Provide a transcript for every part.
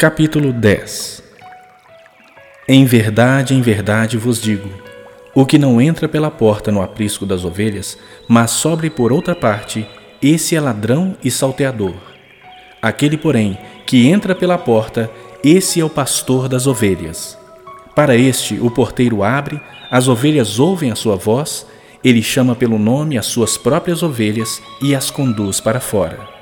Capítulo 10 Em verdade, em verdade vos digo: o que não entra pela porta no aprisco das ovelhas, mas sobre por outra parte, esse é ladrão e salteador. Aquele, porém, que entra pela porta, esse é o pastor das ovelhas. Para este, o porteiro abre, as ovelhas ouvem a sua voz, ele chama pelo nome as suas próprias ovelhas e as conduz para fora.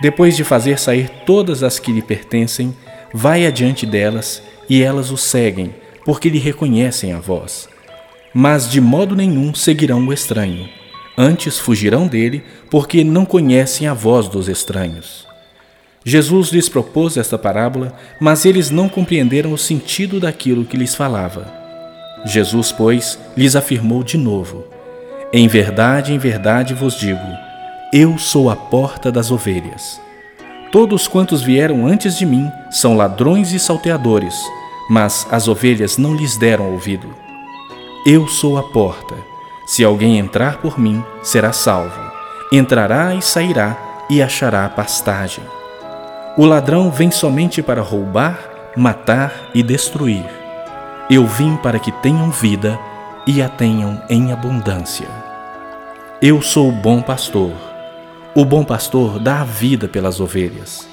Depois de fazer sair todas as que lhe pertencem, vai adiante delas e elas o seguem, porque lhe reconhecem a voz. Mas de modo nenhum seguirão o estranho. Antes fugirão dele, porque não conhecem a voz dos estranhos. Jesus lhes propôs esta parábola, mas eles não compreenderam o sentido daquilo que lhes falava. Jesus, pois, lhes afirmou de novo: Em verdade, em verdade vos digo, eu sou a porta das ovelhas. Todos quantos vieram antes de mim são ladrões e salteadores, mas as ovelhas não lhes deram ouvido. Eu sou a porta. Se alguém entrar por mim, será salvo. Entrará e sairá e achará pastagem. O ladrão vem somente para roubar, matar e destruir. Eu vim para que tenham vida e a tenham em abundância. Eu sou o bom pastor. O bom pastor dá a vida pelas ovelhas.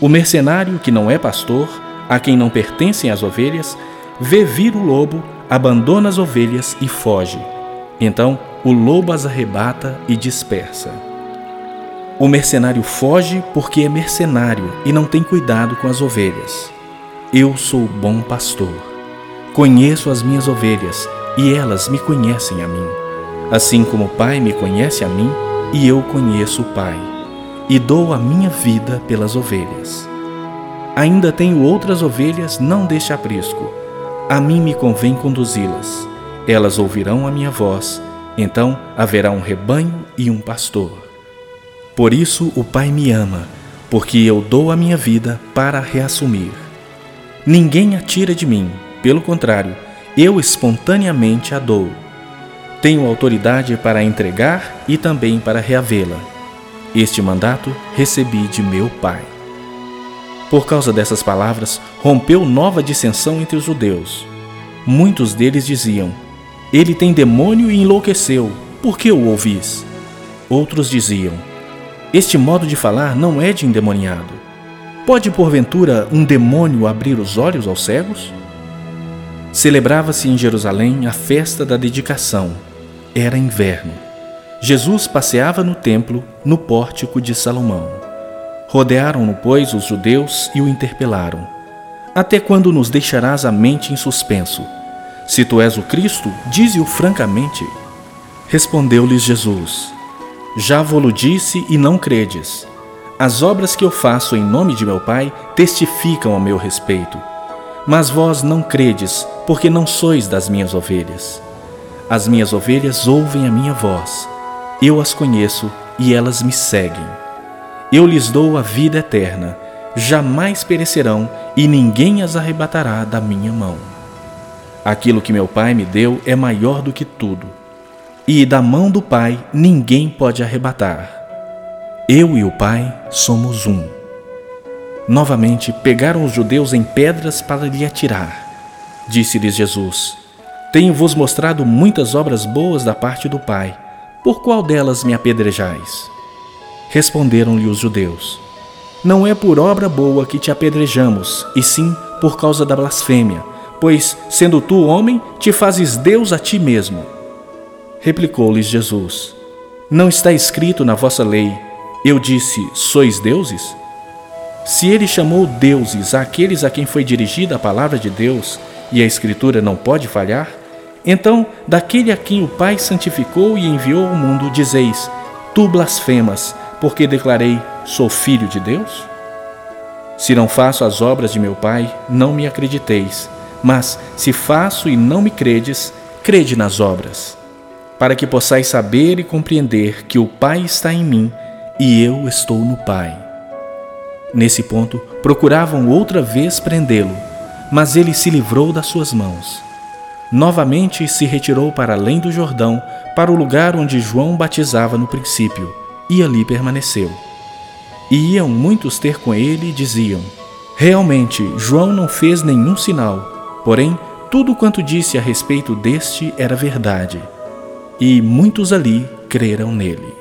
O mercenário que não é pastor, a quem não pertencem as ovelhas, vê vir o lobo, abandona as ovelhas e foge. Então o lobo as arrebata e dispersa. O mercenário foge porque é mercenário e não tem cuidado com as ovelhas. Eu sou o bom pastor. Conheço as minhas ovelhas e elas me conhecem a mim. Assim como o Pai me conhece a mim, e eu conheço o Pai, e dou a minha vida pelas ovelhas. Ainda tenho outras ovelhas, não deste aprisco. A mim me convém conduzi-las. Elas ouvirão a minha voz, então haverá um rebanho e um pastor. Por isso o Pai me ama, porque eu dou a minha vida para reassumir. Ninguém a tira de mim, pelo contrário, eu espontaneamente a dou tenho autoridade para entregar e também para reavê-la. Este mandato recebi de meu Pai. Por causa dessas palavras, rompeu nova dissensão entre os judeus. Muitos deles diziam: Ele tem demônio e enlouqueceu, por que o ouvis? Outros diziam: Este modo de falar não é de endemoniado. Pode porventura um demônio abrir os olhos aos cegos? Celebrava-se em Jerusalém a festa da dedicação era inverno. Jesus passeava no templo, no pórtico de Salomão. Rodearam-no, pois, os judeus e o interpelaram: Até quando nos deixarás a mente em suspenso? Se tu és o Cristo, dize-o francamente. Respondeu-lhes Jesus: Já vou-lo disse e não credes. As obras que eu faço em nome de meu Pai testificam a meu respeito. Mas vós não credes, porque não sois das minhas ovelhas. As minhas ovelhas ouvem a minha voz. Eu as conheço e elas me seguem. Eu lhes dou a vida eterna. Jamais perecerão e ninguém as arrebatará da minha mão. Aquilo que meu Pai me deu é maior do que tudo. E da mão do Pai ninguém pode arrebatar. Eu e o Pai somos um. Novamente pegaram os judeus em pedras para lhe atirar. Disse-lhes Jesus: tenho-vos mostrado muitas obras boas da parte do Pai. Por qual delas me apedrejais? Responderam-lhe os judeus: Não é por obra boa que te apedrejamos, e sim por causa da blasfêmia, pois, sendo tu homem, te fazes Deus a ti mesmo. Replicou-lhes Jesus: Não está escrito na vossa lei: Eu disse, sois deuses? Se ele chamou deuses àqueles a quem foi dirigida a palavra de Deus, e a Escritura não pode falhar, então, daquele a quem o Pai santificou e enviou ao mundo, dizeis: Tu blasfemas, porque declarei: Sou filho de Deus? Se não faço as obras de meu Pai, não me acrediteis. Mas, se faço e não me credes, crede nas obras, para que possais saber e compreender que o Pai está em mim e eu estou no Pai. Nesse ponto, procuravam outra vez prendê-lo, mas ele se livrou das suas mãos novamente se retirou para além do Jordão, para o lugar onde João batizava no princípio, e ali permaneceu. E iam muitos ter com ele e diziam: Realmente, João não fez nenhum sinal, porém, tudo quanto disse a respeito deste era verdade, e muitos ali creram nele.